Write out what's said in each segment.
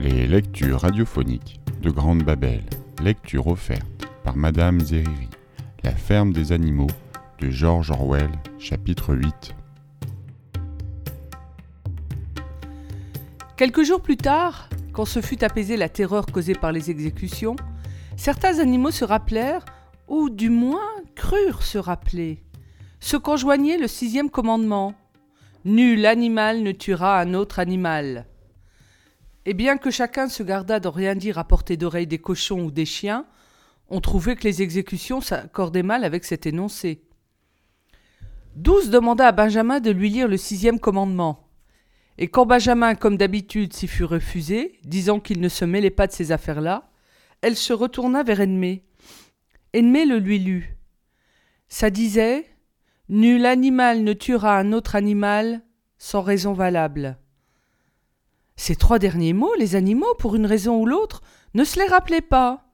Les lectures radiophoniques de Grande Babel, lecture offerte par Madame Zeriri, La ferme des animaux de George Orwell, chapitre 8. Quelques jours plus tard, quand se fut apaisée la terreur causée par les exécutions, certains animaux se rappelèrent, ou du moins crurent se rappeler, ce qu'enjoignait le sixième commandement. Nul animal ne tuera un autre animal. Et bien que chacun se gardât d'en rien dire à portée d'oreille des cochons ou des chiens, on trouvait que les exécutions s'accordaient mal avec cet énoncé. Douze demanda à Benjamin de lui lire le sixième commandement. Et quand Benjamin, comme d'habitude, s'y fut refusé, disant qu'il ne se mêlait pas de ces affaires-là, elle se retourna vers Ennemi. Ennemi le lui lut. Ça disait Nul animal ne tuera un autre animal sans raison valable. Ces trois derniers mots, les animaux, pour une raison ou l'autre, ne se les rappelaient pas.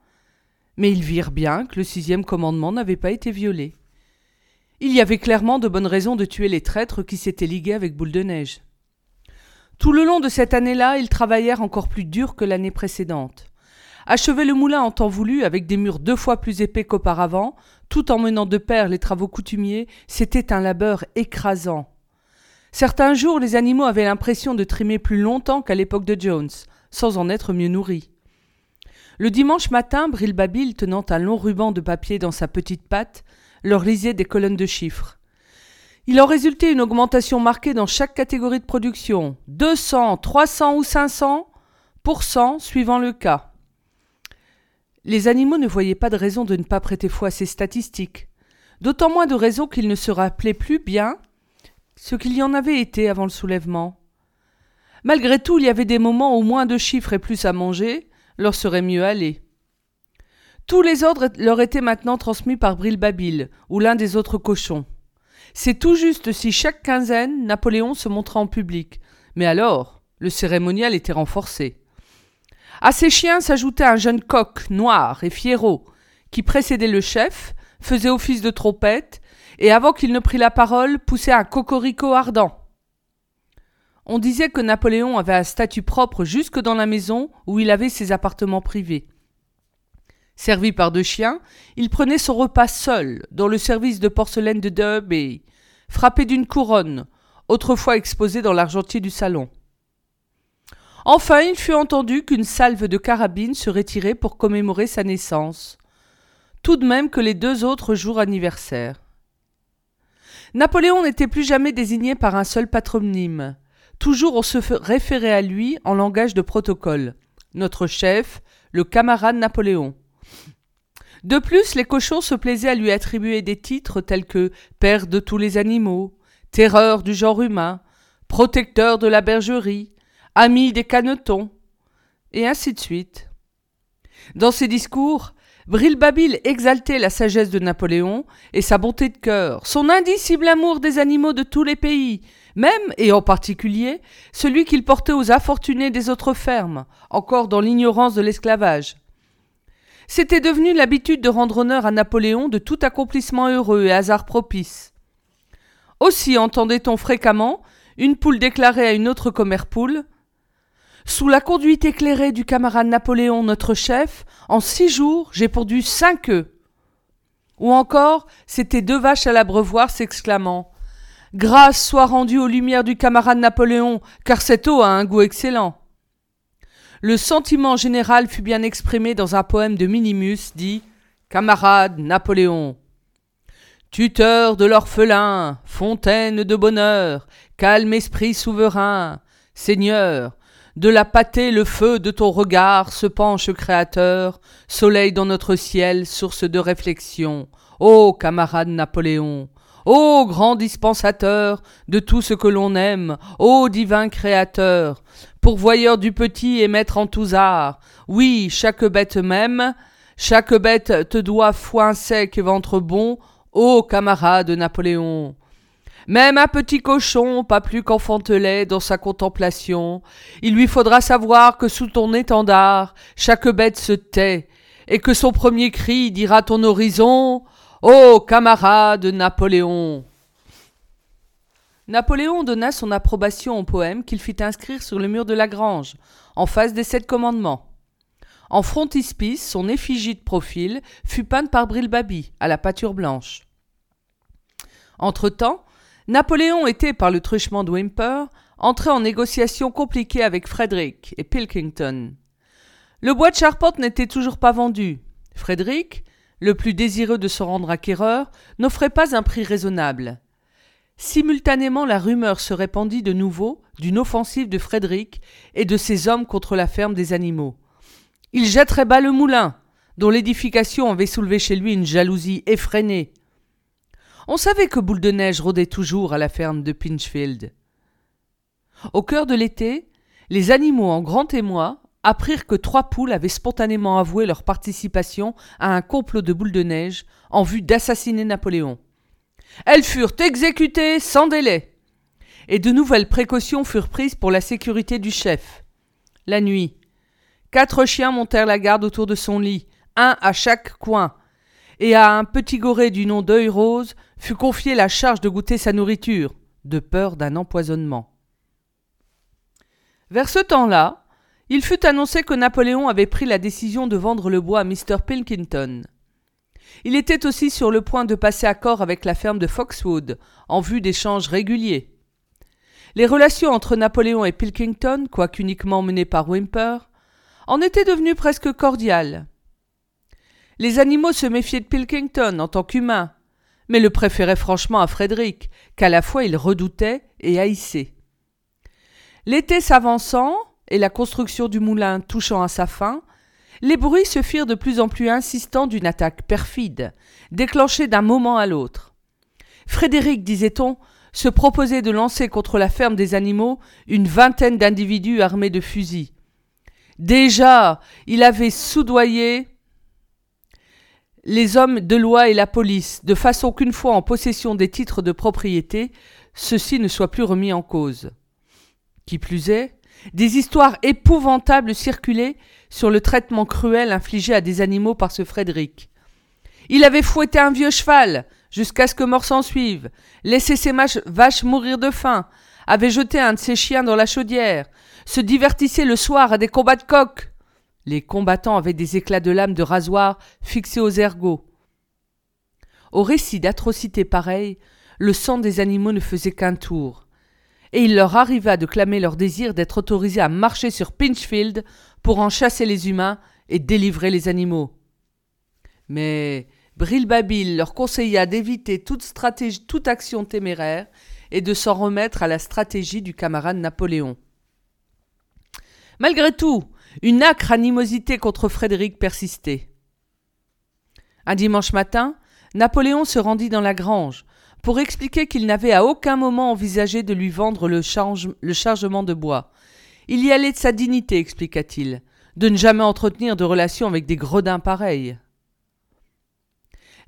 Mais ils virent bien que le sixième commandement n'avait pas été violé. Il y avait clairement de bonnes raisons de tuer les traîtres qui s'étaient ligués avec Boule de Neige. Tout le long de cette année-là, ils travaillèrent encore plus dur que l'année précédente. Achever le moulin en temps voulu, avec des murs deux fois plus épais qu'auparavant, tout en menant de pair les travaux coutumiers, c'était un labeur écrasant. Certains jours, les animaux avaient l'impression de trimer plus longtemps qu'à l'époque de Jones, sans en être mieux nourris. Le dimanche matin, Brilbabil, tenant un long ruban de papier dans sa petite patte, leur lisait des colonnes de chiffres. Il en résultait une augmentation marquée dans chaque catégorie de production, 200, 300 ou 500% suivant le cas. Les animaux ne voyaient pas de raison de ne pas prêter foi à ces statistiques, d'autant moins de raison qu'ils ne se rappelaient plus bien ce qu'il y en avait été avant le soulèvement. Malgré tout, il y avait des moments où moins de chiffres et plus à manger leur serait mieux aller. Tous les ordres leur étaient maintenant transmis par Brilbabil ou l'un des autres cochons. C'est tout juste si chaque quinzaine Napoléon se montrait en public, mais alors le cérémonial était renforcé. À ces chiens s'ajoutait un jeune coq noir et fiero, qui précédait le chef, faisait office de trompette, et avant qu'il ne prît la parole, poussait un cocorico ardent. On disait que Napoléon avait un statut propre jusque dans la maison où il avait ses appartements privés. Servi par deux chiens, il prenait son repas seul, dans le service de porcelaine de Derby, frappé d'une couronne, autrefois exposée dans l'argentier du salon. Enfin, il fut entendu qu'une salve de carabines serait tirée pour commémorer sa naissance, tout de même que les deux autres jours anniversaires. Napoléon n'était plus jamais désigné par un seul patronyme. Toujours on se référait à lui en langage de protocole. Notre chef, le camarade Napoléon. De plus, les cochons se plaisaient à lui attribuer des titres tels que Père de tous les animaux, Terreur du genre humain, Protecteur de la bergerie, ami des canetons, et ainsi de suite. Dans ses discours, Brilbabil exaltait la sagesse de Napoléon et sa bonté de cœur, son indicible amour des animaux de tous les pays, même et en particulier celui qu'il portait aux infortunés des autres fermes, encore dans l'ignorance de l'esclavage. C'était devenu l'habitude de rendre honneur à Napoléon de tout accomplissement heureux et hasard propice. Aussi entendait-on fréquemment une poule déclarer à une autre commère poule sous la conduite éclairée du camarade Napoléon, notre chef, en six jours, j'ai pondu cinq œufs. Ou encore, c'étaient deux vaches à l'abreuvoir s'exclamant Grâce soit rendue aux lumières du camarade Napoléon, car cette eau a un goût excellent. Le sentiment général fut bien exprimé dans un poème de Minimus dit Camarade Napoléon. Tuteur de l'orphelin, fontaine de bonheur, calme esprit souverain, Seigneur, de la pâtée le feu de ton regard se penche créateur, soleil dans notre ciel, source de réflexion. Ô camarade Napoléon, ô grand dispensateur de tout ce que l'on aime, ô divin créateur, pourvoyeur du petit et maître en tous arts, oui, chaque bête même, chaque bête te doit foin sec et ventre bon, ô camarade Napoléon. Même un petit cochon, pas plus qu'enfantelet dans sa contemplation, il lui faudra savoir que sous ton étendard, chaque bête se tait, et que son premier cri dira ton horizon Ô camarade Napoléon Napoléon donna son approbation au poème qu'il fit inscrire sur le mur de la grange, en face des sept commandements. En frontispice, son effigie de profil fut peinte par Brilbabi, à la pâture blanche. Entre-temps, Napoléon était, par le truchement de Wimper, entré en négociation compliquée avec Frederick et Pilkington. Le bois de charpente n'était toujours pas vendu. Frédéric, le plus désireux de se rendre acquéreur, n'offrait pas un prix raisonnable. Simultanément, la rumeur se répandit de nouveau d'une offensive de Frédéric et de ses hommes contre la ferme des animaux. Il jetterait bas le moulin, dont l'édification avait soulevé chez lui une jalousie effrénée. On savait que Boule de Neige rôdait toujours à la ferme de Pinchfield. Au cœur de l'été, les animaux en grand émoi apprirent que trois poules avaient spontanément avoué leur participation à un complot de Boule de Neige en vue d'assassiner Napoléon. Elles furent exécutées sans délai. Et de nouvelles précautions furent prises pour la sécurité du chef. La nuit, quatre chiens montèrent la garde autour de son lit, un à chaque coin, et à un petit goré du nom d'œil rose fut confiée la charge de goûter sa nourriture, de peur d'un empoisonnement. Vers ce temps-là, il fut annoncé que Napoléon avait pris la décision de vendre le bois à Mr. Pilkington. Il était aussi sur le point de passer accord avec la ferme de Foxwood, en vue d'échanges réguliers. Les relations entre Napoléon et Pilkington, quoiqu'uniquement menées par Wimper, en étaient devenues presque cordiales. Les animaux se méfiaient de Pilkington en tant qu'humain, mais le préféraient franchement à Frédéric, qu'à la fois ils redoutaient et haïssaient. L'été s'avançant, et la construction du moulin touchant à sa fin, les bruits se firent de plus en plus insistants d'une attaque perfide, déclenchée d'un moment à l'autre. Frédéric, disait-on, se proposait de lancer contre la ferme des animaux une vingtaine d'individus armés de fusils. Déjà, il avait soudoyé les hommes de loi et la police, de façon qu'une fois en possession des titres de propriété, ceux-ci ne soient plus remis en cause. Qui plus est, des histoires épouvantables circulaient sur le traitement cruel infligé à des animaux par ce Frédéric. Il avait fouetté un vieux cheval, jusqu'à ce que mort s'en suive, laissé ses vaches mourir de faim, avait jeté un de ses chiens dans la chaudière, se divertissait le soir à des combats de coqs. Les combattants avaient des éclats de lames de rasoir fixés aux ergots. Au récit d'atrocités pareilles, le sang des animaux ne faisait qu'un tour et il leur arriva de clamer leur désir d'être autorisés à marcher sur Pinchfield pour en chasser les humains et délivrer les animaux. Mais Brilbabil leur conseilla d'éviter toute stratégie, toute action téméraire et de s'en remettre à la stratégie du camarade Napoléon. Malgré tout, une âcre animosité contre Frédéric persistait. Un dimanche matin, Napoléon se rendit dans la grange, pour expliquer qu'il n'avait à aucun moment envisagé de lui vendre le, chargement de bois. Il y allait de sa dignité, expliqua-t-il, de ne jamais entretenir de relations avec des gredins pareils.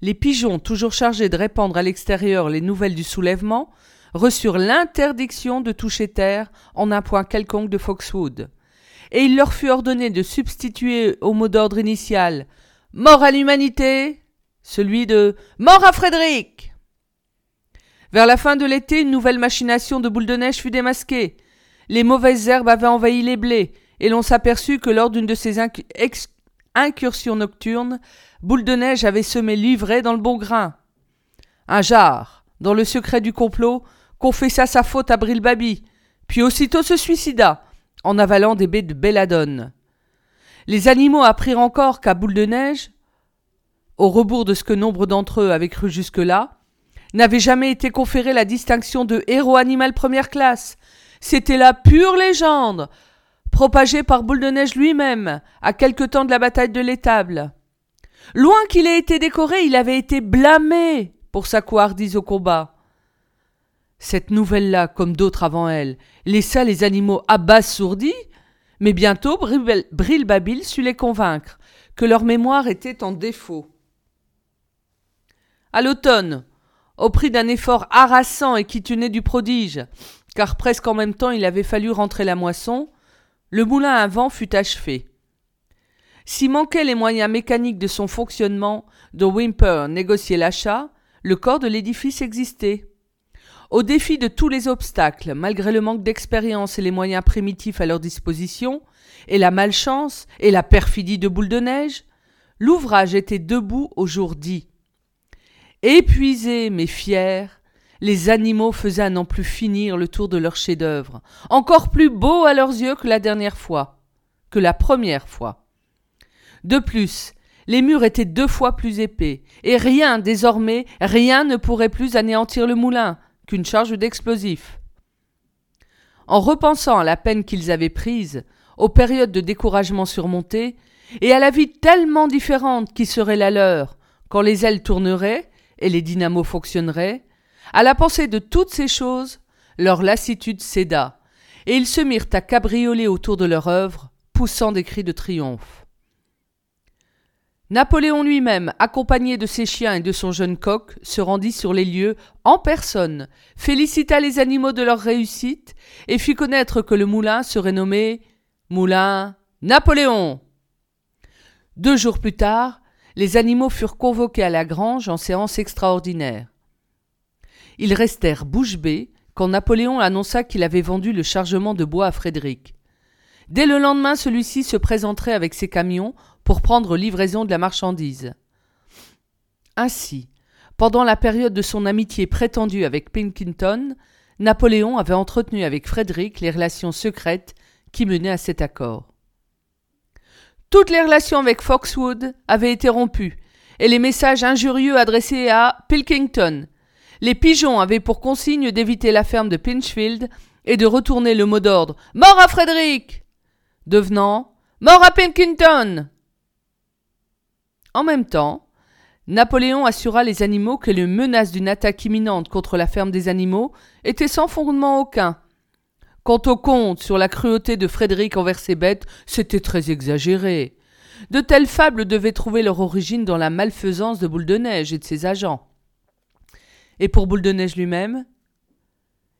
Les pigeons, toujours chargés de répandre à l'extérieur les nouvelles du soulèvement, reçurent l'interdiction de toucher terre en un point quelconque de Foxwood. Et il leur fut ordonné de substituer au mot d'ordre initial Mort à l'humanité celui de Mort à Frédéric vers la fin de l'été, une nouvelle machination de boule de neige fut démasquée. Les mauvaises herbes avaient envahi les blés, et l'on s'aperçut que lors d'une de ces incursions nocturnes, Boule de Neige avait semé l'ivraie dans le bon grain. Un jar, dans le secret du complot, confessa sa faute à Brilbabi, puis aussitôt se suicida, en avalant des baies de belladone. Les animaux apprirent encore qu'à Boule de Neige, au rebours de ce que nombre d'entre eux avaient cru jusque-là, n'avait jamais été conféré la distinction de héros animal première classe. C'était la pure légende, propagée par Boule de Neige lui-même, à quelque temps de la bataille de l'étable. Loin qu'il ait été décoré, il avait été blâmé pour sa couardise au combat. Cette nouvelle-là, comme d'autres avant elle, laissa les animaux abasourdis, mais bientôt Brilbabil sut les convaincre que leur mémoire était en défaut. À l'automne, au prix d'un effort harassant et qui tenait du prodige, car presque en même temps il avait fallu rentrer la moisson, le moulin à vent fut achevé. S'y manquaient les moyens mécaniques de son fonctionnement, dont Wimper négociait l'achat, le corps de l'édifice existait. Au défi de tous les obstacles, malgré le manque d'expérience et les moyens primitifs à leur disposition, et la malchance et la perfidie de boule de neige, l'ouvrage était debout au jour dit. Épuisés mais fiers, les animaux faisaient à n'en plus finir le tour de leur chef-d'œuvre, encore plus beau à leurs yeux que la dernière fois, que la première fois. De plus, les murs étaient deux fois plus épais, et rien, désormais, rien ne pourrait plus anéantir le moulin qu'une charge d'explosifs. En repensant à la peine qu'ils avaient prise, aux périodes de découragement surmontées, et à la vie tellement différente qui serait la leur quand les ailes tourneraient et les dynamos fonctionneraient, à la pensée de toutes ces choses, leur lassitude céda, et ils se mirent à cabrioler autour de leur œuvre, poussant des cris de triomphe. Napoléon lui-même, accompagné de ses chiens et de son jeune coq, se rendit sur les lieux en personne, félicita les animaux de leur réussite et fit connaître que le moulin serait nommé Moulin Napoléon. Deux jours plus tard, les animaux furent convoqués à la grange en séance extraordinaire. Ils restèrent bouche bée quand Napoléon annonça qu'il avait vendu le chargement de bois à Frédéric. Dès le lendemain, celui-ci se présenterait avec ses camions pour prendre livraison de la marchandise. Ainsi, pendant la période de son amitié prétendue avec Pilkington, Napoléon avait entretenu avec Frédéric les relations secrètes qui menaient à cet accord. Toutes les relations avec Foxwood avaient été rompues, et les messages injurieux adressés à Pilkington, les pigeons avaient pour consigne d'éviter la ferme de Pinchfield et de retourner le mot d'ordre Mort à Frédéric devenant Mort à Pilkington En même temps, Napoléon assura les animaux que les menaces d'une attaque imminente contre la ferme des animaux étaient sans fondement aucun. Quant au conte sur la cruauté de Frédéric envers ses bêtes, c'était très exagéré. De telles fables devaient trouver leur origine dans la malfaisance de Boule de Neige et de ses agents. Et pour Boule de Neige lui-même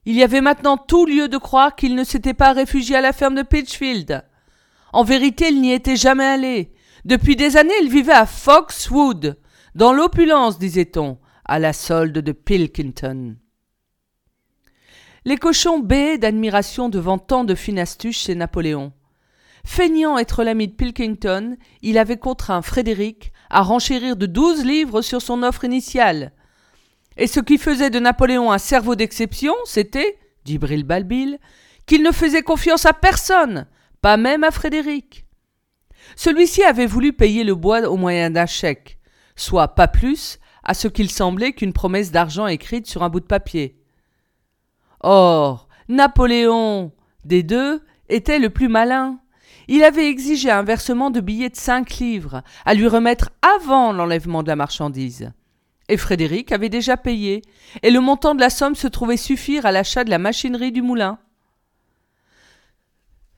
Il y avait maintenant tout lieu de croire qu'il ne s'était pas réfugié à la ferme de Pitchfield. En vérité, il n'y était jamais allé. Depuis des années, il vivait à Foxwood, dans l'opulence, disait-on, à la solde de Pilkington. Les cochons béaient d'admiration devant tant de fine astuce chez Napoléon. Feignant être l'ami de Pilkington, il avait contraint Frédéric à renchérir de douze livres sur son offre initiale, et ce qui faisait de Napoléon un cerveau d'exception, c'était, dit Brilbalbil, qu'il ne faisait confiance à personne, pas même à Frédéric. Celui-ci avait voulu payer le bois au moyen d'un chèque, soit pas plus, à ce qu'il semblait qu'une promesse d'argent écrite sur un bout de papier. Or, Napoléon, des deux, était le plus malin. Il avait exigé un versement de billets de cinq livres, à lui remettre avant l'enlèvement de la marchandise. Et Frédéric avait déjà payé, et le montant de la somme se trouvait suffire à l'achat de la machinerie du moulin.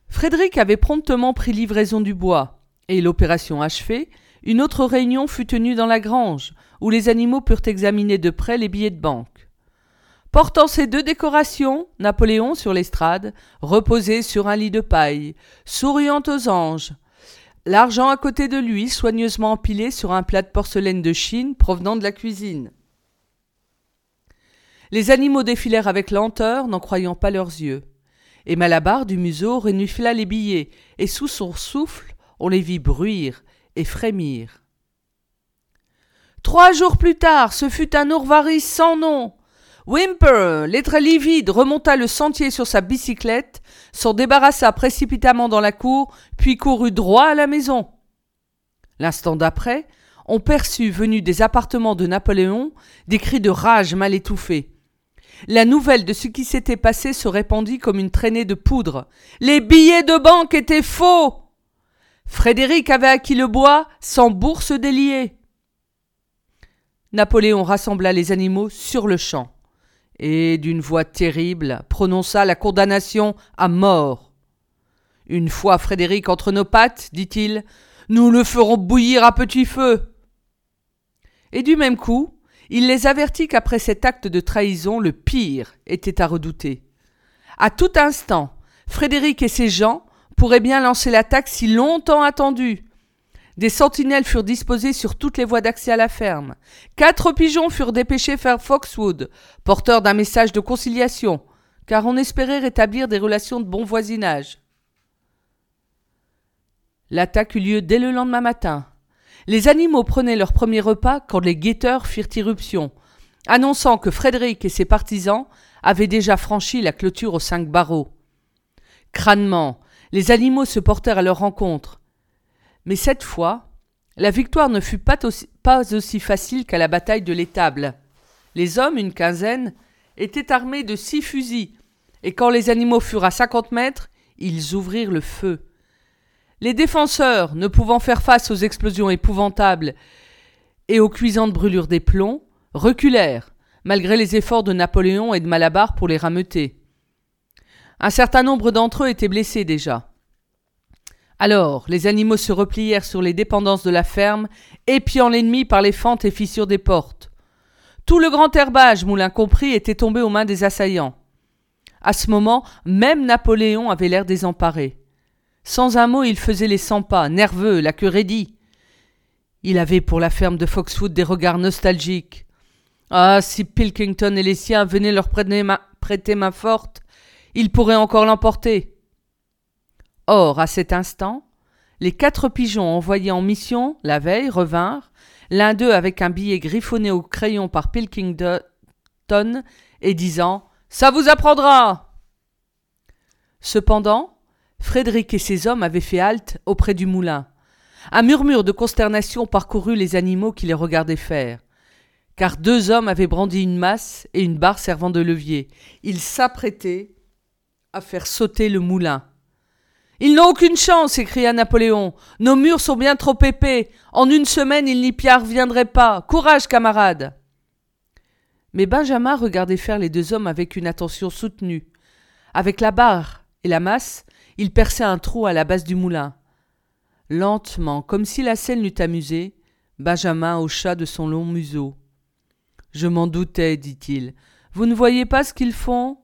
Frédéric avait promptement pris livraison du bois, et l'opération achevée, une autre réunion fut tenue dans la grange, où les animaux purent examiner de près les billets de banque. Portant ces deux décorations, Napoléon sur l'estrade, reposait sur un lit de paille, souriant aux anges, l'argent à côté de lui, soigneusement empilé sur un plat de porcelaine de Chine provenant de la cuisine. Les animaux défilèrent avec lenteur, n'en croyant pas leurs yeux. Et Malabar du museau renifla les billets, et sous son souffle, on les vit bruire et frémir. Trois jours plus tard, ce fut un ourvaris sans nom, Wimper, lettre livide, remonta le sentier sur sa bicyclette, s'en débarrassa précipitamment dans la cour, puis courut droit à la maison. L'instant d'après, on perçut, venus des appartements de Napoléon, des cris de rage mal étouffés. La nouvelle de ce qui s'était passé se répandit comme une traînée de poudre. Les billets de banque étaient faux. Frédéric avait acquis le bois sans bourse déliée. Napoléon rassembla les animaux sur le champ et d'une voix terrible prononça la condamnation à mort. Une fois Frédéric entre nos pattes, dit-il, nous le ferons bouillir à petit feu. Et du même coup, il les avertit qu'après cet acte de trahison, le pire était à redouter. À tout instant, Frédéric et ses gens pourraient bien lancer l'attaque si longtemps attendue. Des sentinelles furent disposées sur toutes les voies d'accès à la ferme. Quatre pigeons furent dépêchés vers Foxwood, porteurs d'un message de conciliation, car on espérait rétablir des relations de bon voisinage. L'attaque eut lieu dès le lendemain matin. Les animaux prenaient leur premier repas quand les guetteurs firent irruption, annonçant que Frédéric et ses partisans avaient déjà franchi la clôture aux cinq barreaux. Crânement, les animaux se portèrent à leur rencontre, mais cette fois, la victoire ne fut pas aussi, facile qu'à la bataille de l'étable. Les hommes, une quinzaine, étaient armés de six fusils, et quand les animaux furent à cinquante mètres, ils ouvrirent le feu. Les défenseurs, ne pouvant faire face aux explosions épouvantables et aux cuisantes brûlures des plombs, reculèrent, malgré les efforts de Napoléon et de Malabar pour les rameuter. Un certain nombre d'entre eux étaient blessés déjà. Alors, les animaux se replièrent sur les dépendances de la ferme, épiant l'ennemi par les fentes et fissures des portes. Tout le grand herbage, Moulin compris, était tombé aux mains des assaillants. À ce moment, même Napoléon avait l'air désemparé. Sans un mot, il faisait les cent pas, nerveux, la queue raidie. Il avait pour la ferme de Foxwood des regards nostalgiques. Ah, si Pilkington et les siens venaient leur prêter main, prêter main forte, ils pourraient encore l'emporter. Or, à cet instant, les quatre pigeons envoyés en mission la veille revinrent, l'un d'eux avec un billet griffonné au crayon par Pilkington et disant Ça vous apprendra Cependant, Frédéric et ses hommes avaient fait halte auprès du moulin. Un murmure de consternation parcourut les animaux qui les regardaient faire. Car deux hommes avaient brandi une masse et une barre servant de levier. Ils s'apprêtaient à faire sauter le moulin. Ils n'ont aucune chance, s'écria Napoléon. Nos murs sont bien trop épais. En une semaine, ils n'y parviendraient pas. Courage, camarades. Mais Benjamin regardait faire les deux hommes avec une attention soutenue. Avec la barre et la masse, il perçait un trou à la base du moulin. Lentement, comme si la scène l'eût amusé, Benjamin hocha de son long museau. Je m'en doutais, dit-il. Vous ne voyez pas ce qu'ils font?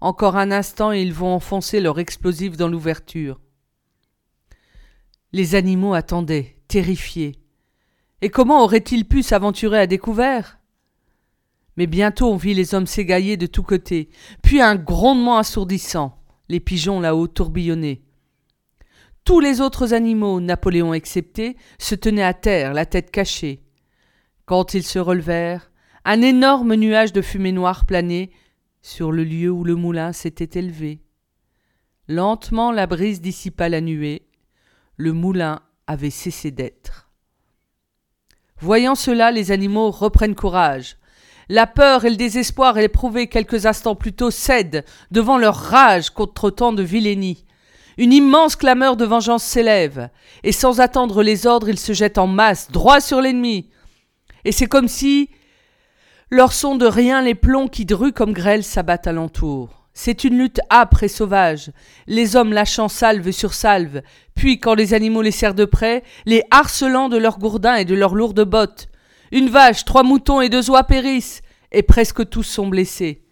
Encore un instant et ils vont enfoncer leur explosif dans l'ouverture. Les animaux attendaient, terrifiés. Et comment auraient-ils pu s'aventurer à découvert? Mais bientôt on vit les hommes s'égailler de tous côtés, puis un grondement assourdissant, les pigeons là-haut tourbillonnaient. Tous les autres animaux, Napoléon excepté, se tenaient à terre, la tête cachée. Quand ils se relevèrent, un énorme nuage de fumée noire planait, sur le lieu où le moulin s'était élevé. Lentement la brise dissipa la nuée, le moulin avait cessé d'être. Voyant cela, les animaux reprennent courage. La peur et le désespoir éprouvés quelques instants plus tôt cèdent devant leur rage contre tant de vilainie. Une immense clameur de vengeance s'élève, et sans attendre les ordres, ils se jettent en masse, droit sur l'ennemi. Et c'est comme si leur sont de rien les plombs qui druent comme grêle s'abattent alentour. C'est une lutte âpre et sauvage, les hommes lâchant salve sur salve, puis, quand les animaux les serrent de près, les harcelant de leurs gourdins et de leurs lourdes bottes. Une vache, trois moutons et deux oies périssent, et presque tous sont blessés.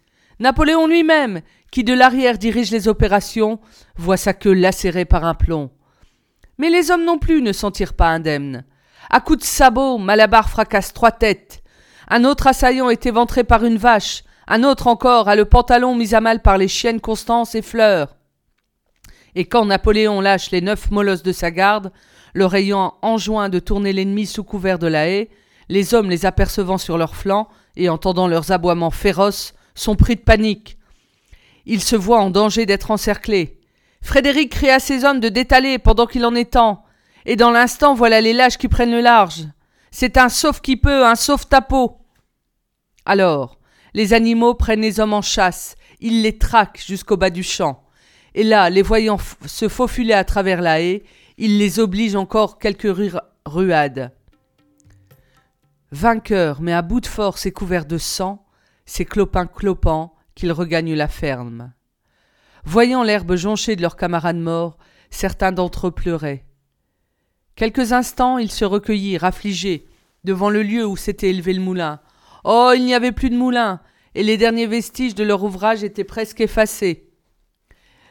Napoléon lui-même, qui de l'arrière dirige les opérations, voit sa queue lacérée par un plomb. Mais les hommes non plus ne s'en tirent pas indemnes. À coups de sabot, Malabar fracasse trois têtes, un autre assaillant est éventré par une vache. Un autre encore a le pantalon mis à mal par les chiennes Constance et Fleur. Et quand Napoléon lâche les neuf molosses de sa garde, leur ayant enjoint de tourner l'ennemi sous couvert de la haie, les hommes les apercevant sur leurs flancs et entendant leurs aboiements féroces, sont pris de panique. Ils se voient en danger d'être encerclés. Frédéric crie à ses hommes de détaler pendant qu'il en est temps, et dans l'instant voilà les lâches qui prennent le large. C'est un sauf qui peut, un sauf tapeau. Alors, les animaux prennent les hommes en chasse, ils les traquent jusqu'au bas du champ. Et là, les voyant se faufiler à travers la haie, ils les obligent encore quelques ruades. Vainqueurs, mais à bout de force et couverts de sang, c'est clopin clopant qu'ils regagnent la ferme. Voyant l'herbe jonchée de leurs camarades morts, certains d'entre eux pleuraient. Quelques instants, ils se recueillirent, affligés, devant le lieu où s'était élevé le moulin. Oh, il n'y avait plus de moulin, et les derniers vestiges de leur ouvrage étaient presque effacés.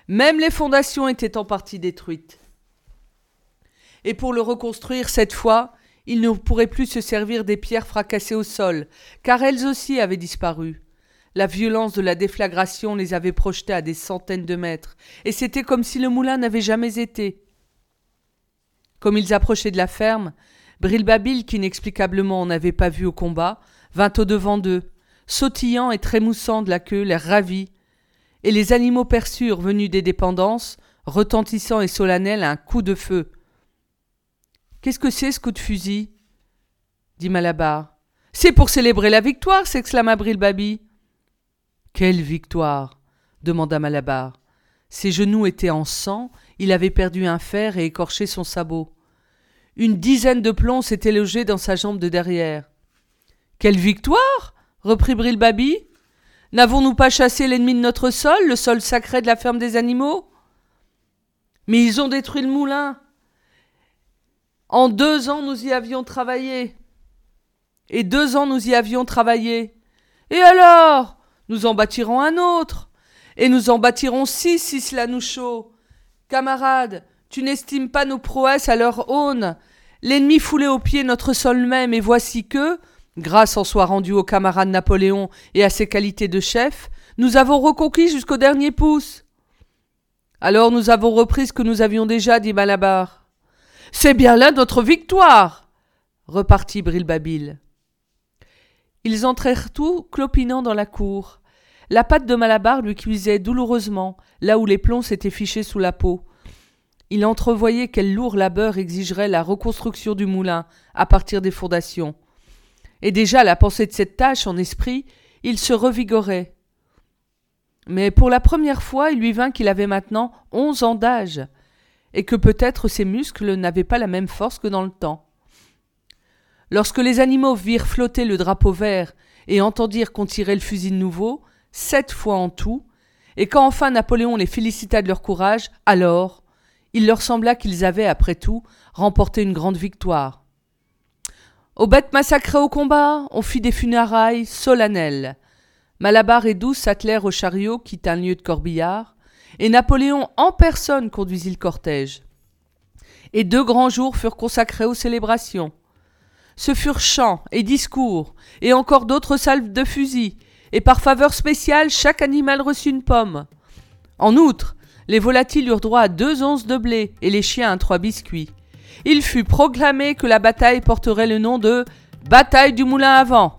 Même les fondations étaient en partie détruites. et pour le reconstruire cette fois, il ne pourrait plus se servir des pierres fracassées au sol, car elles aussi avaient disparu. La violence de la déflagration les avait projetées à des centaines de mètres, et c'était comme si le moulin n'avait jamais été. Comme ils approchaient de la ferme, Brilbabil, qui inexplicablement n'avait pas vu au combat, vint au-devant d'eux, sautillant et trémoussant de la queue, l'air ravi, et les animaux perçurent, venus des dépendances, retentissant et solennel, un coup de feu. Qu'est-ce que c'est ce coup de fusil? dit Malabar. C'est pour célébrer la victoire s'exclama Brilbabi. Quelle victoire demanda Malabar. Ses genoux étaient en sang, il avait perdu un fer et écorché son sabot. Une dizaine de plombs s'étaient logés dans sa jambe de derrière. Quelle victoire reprit Brilbabi. N'avons-nous pas chassé l'ennemi de notre sol, le sol sacré de la ferme des animaux? Mais ils ont détruit le moulin. En deux ans, nous y avions travaillé. Et deux ans, nous y avions travaillé. Et alors? Nous en bâtirons un autre. Et nous en bâtirons six si cela nous chaud. Camarades, tu n'estimes pas nos prouesses à leur aune. L'ennemi foulait aux pieds notre sol même, et voici que, grâce en soit rendue au camarade Napoléon et à ses qualités de chef, nous avons reconquis jusqu'au dernier pouce. Alors nous avons repris ce que nous avions déjà, dit Malabar. C'est bien là notre victoire repartit Brilbabil. Ils entrèrent tous clopinant dans la cour. La patte de Malabar lui cuisait douloureusement, là où les plombs s'étaient fichés sous la peau. Il entrevoyait quel lourd labeur exigerait la reconstruction du moulin à partir des fondations. Et déjà la pensée de cette tâche en esprit, il se revigorait. Mais pour la première fois, il lui vint qu'il avait maintenant onze ans d'âge, et que peut-être ses muscles n'avaient pas la même force que dans le temps. Lorsque les animaux virent flotter le drapeau vert et entendirent qu'on tirait le fusil nouveau, sept fois en tout, et quand enfin Napoléon les félicita de leur courage, alors il leur sembla qu'ils avaient, après tout, remporté une grande victoire. Aux bêtes massacrées au combat, on fit des funérailles solennelles. Malabar et Douce s'attelèrent au chariot qui un lieu de corbillard, et Napoléon en personne conduisit le cortège. Et deux grands jours furent consacrés aux célébrations. Ce furent chants et discours, et encore d'autres salves de fusils, et par faveur spéciale chaque animal reçut une pomme. En outre, les volatiles eurent droit à deux onces de blé et les chiens à trois biscuits. Il fut proclamé que la bataille porterait le nom de Bataille du Moulin à Vent.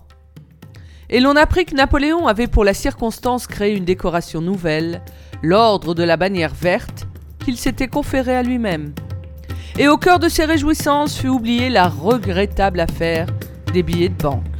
Et l'on apprit que Napoléon avait pour la circonstance créé une décoration nouvelle, l'ordre de la bannière verte, qu'il s'était conféré à lui-même. Et au cœur de ces réjouissances fut oubliée la regrettable affaire des billets de banque.